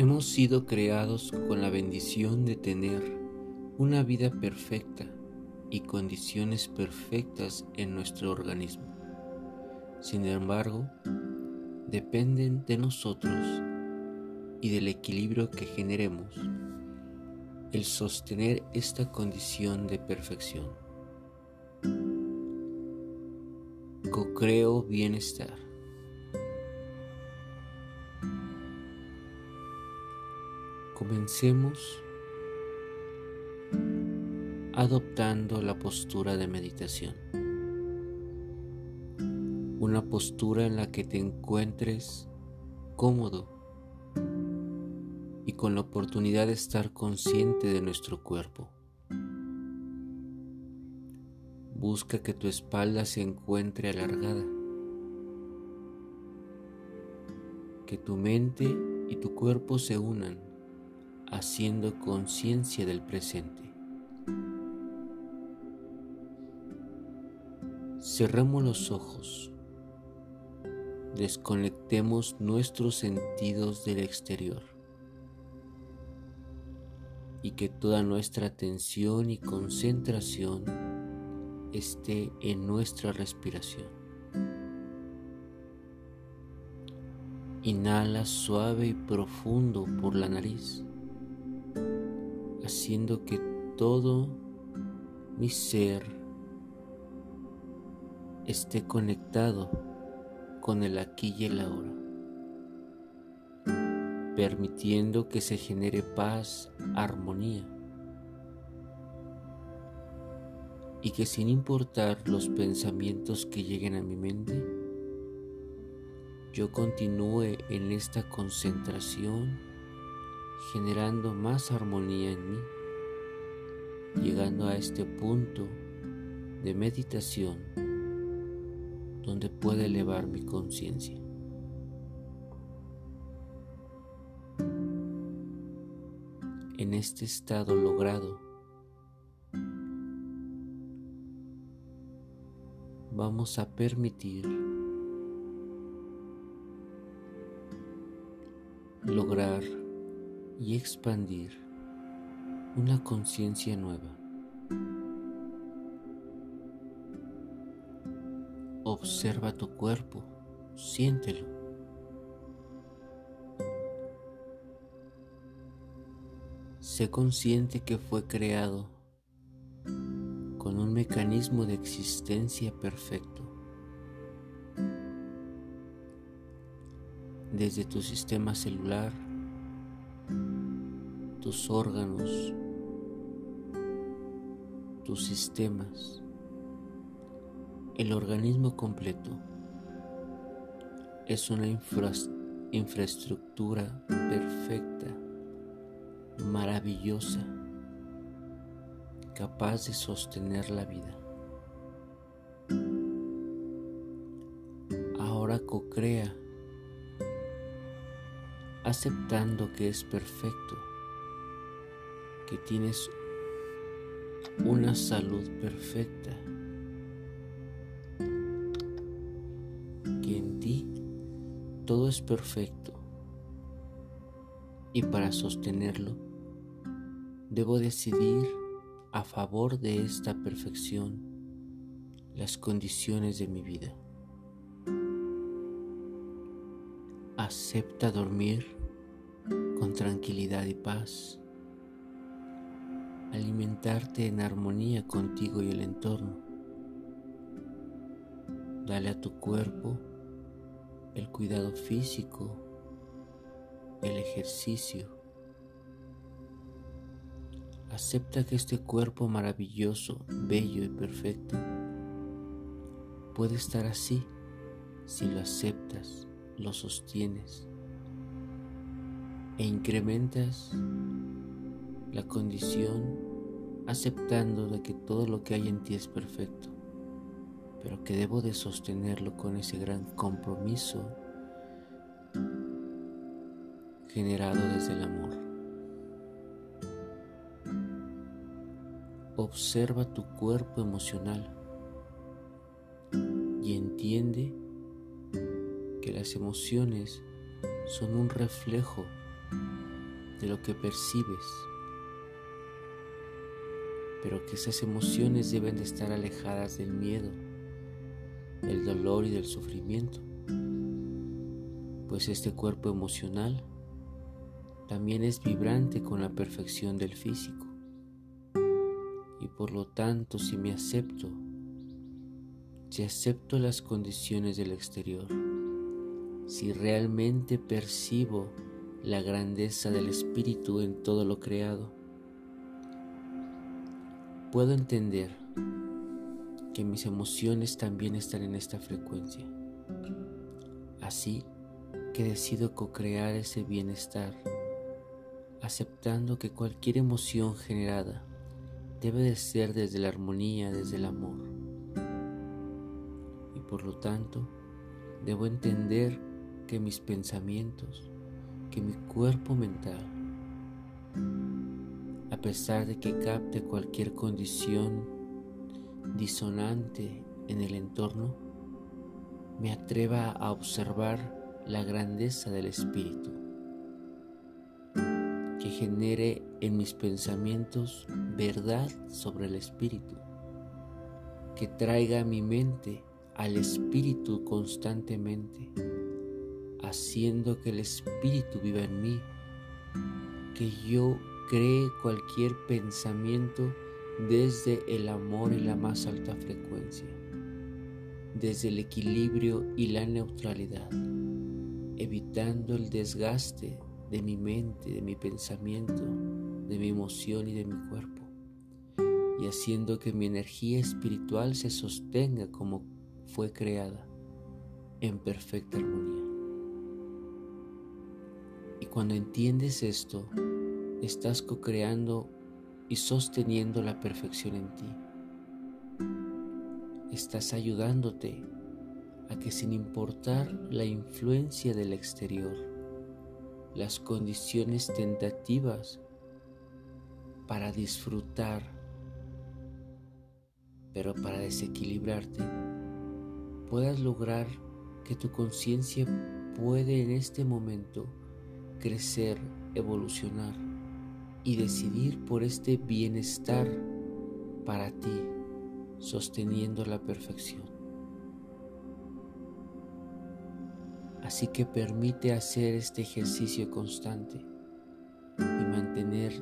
Hemos sido creados con la bendición de tener una vida perfecta y condiciones perfectas en nuestro organismo. Sin embargo, dependen de nosotros y del equilibrio que generemos el sostener esta condición de perfección. Co-creo bienestar. Comencemos adoptando la postura de meditación. Una postura en la que te encuentres cómodo y con la oportunidad de estar consciente de nuestro cuerpo. Busca que tu espalda se encuentre alargada, que tu mente y tu cuerpo se unan haciendo conciencia del presente. Cerremos los ojos, desconectemos nuestros sentidos del exterior y que toda nuestra atención y concentración esté en nuestra respiración. Inhala suave y profundo por la nariz haciendo que todo mi ser esté conectado con el aquí y el ahora, permitiendo que se genere paz, armonía, y que sin importar los pensamientos que lleguen a mi mente, yo continúe en esta concentración generando más armonía en mí, llegando a este punto de meditación donde puede elevar mi conciencia. En este estado logrado, vamos a permitir lograr y expandir una conciencia nueva. Observa tu cuerpo, siéntelo. Sé consciente que fue creado con un mecanismo de existencia perfecto. Desde tu sistema celular, tus órganos, tus sistemas, el organismo completo es una infraestructura perfecta, maravillosa, capaz de sostener la vida. Ahora co-crea, aceptando que es perfecto que tienes una salud perfecta, que en ti todo es perfecto. Y para sostenerlo debo decidir a favor de esta perfección las condiciones de mi vida. Acepta dormir con tranquilidad y paz alimentarte en armonía contigo y el entorno, Dale a tu cuerpo el cuidado físico, el ejercicio. Acepta que este cuerpo maravilloso, bello y perfecto puede estar así si lo aceptas, lo sostienes e incrementas la condición aceptando de que todo lo que hay en ti es perfecto, pero que debo de sostenerlo con ese gran compromiso generado desde el amor. Observa tu cuerpo emocional y entiende que las emociones son un reflejo de lo que percibes, pero que esas emociones deben de estar alejadas del miedo, del dolor y del sufrimiento, pues este cuerpo emocional también es vibrante con la perfección del físico. Y por lo tanto, si me acepto, si acepto las condiciones del exterior, si realmente percibo la grandeza del Espíritu en todo lo creado, puedo entender que mis emociones también están en esta frecuencia. Así que decido co-crear ese bienestar, aceptando que cualquier emoción generada debe de ser desde la armonía, desde el amor. Y por lo tanto, debo entender que mis pensamientos, que mi cuerpo mental, a pesar de que capte cualquier condición disonante en el entorno, me atreva a observar la grandeza del espíritu, que genere en mis pensamientos verdad sobre el espíritu, que traiga a mi mente al espíritu constantemente haciendo que el Espíritu viva en mí, que yo cree cualquier pensamiento desde el amor y la más alta frecuencia, desde el equilibrio y la neutralidad, evitando el desgaste de mi mente, de mi pensamiento, de mi emoción y de mi cuerpo, y haciendo que mi energía espiritual se sostenga como fue creada, en perfecta armonía. Y cuando entiendes esto, estás co-creando y sosteniendo la perfección en ti. Estás ayudándote a que sin importar la influencia del exterior, las condiciones tentativas para disfrutar, pero para desequilibrarte, puedas lograr que tu conciencia puede en este momento crecer, evolucionar y decidir por este bienestar para ti, sosteniendo la perfección. Así que permite hacer este ejercicio constante y mantener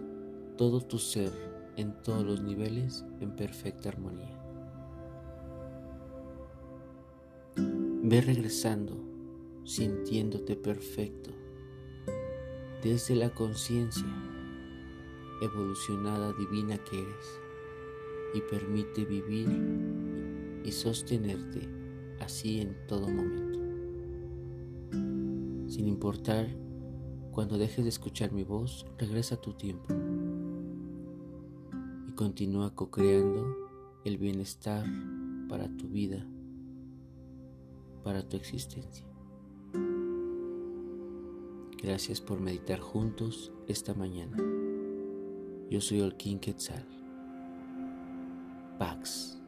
todo tu ser en todos los niveles en perfecta armonía. Ve regresando sintiéndote perfecto desde la conciencia evolucionada divina que eres y permite vivir y sostenerte así en todo momento. Sin importar cuando dejes de escuchar mi voz, regresa a tu tiempo y continúa co-creando el bienestar para tu vida, para tu existencia. Gracias por meditar juntos esta mañana. Yo soy Olkin Quetzal. Pax.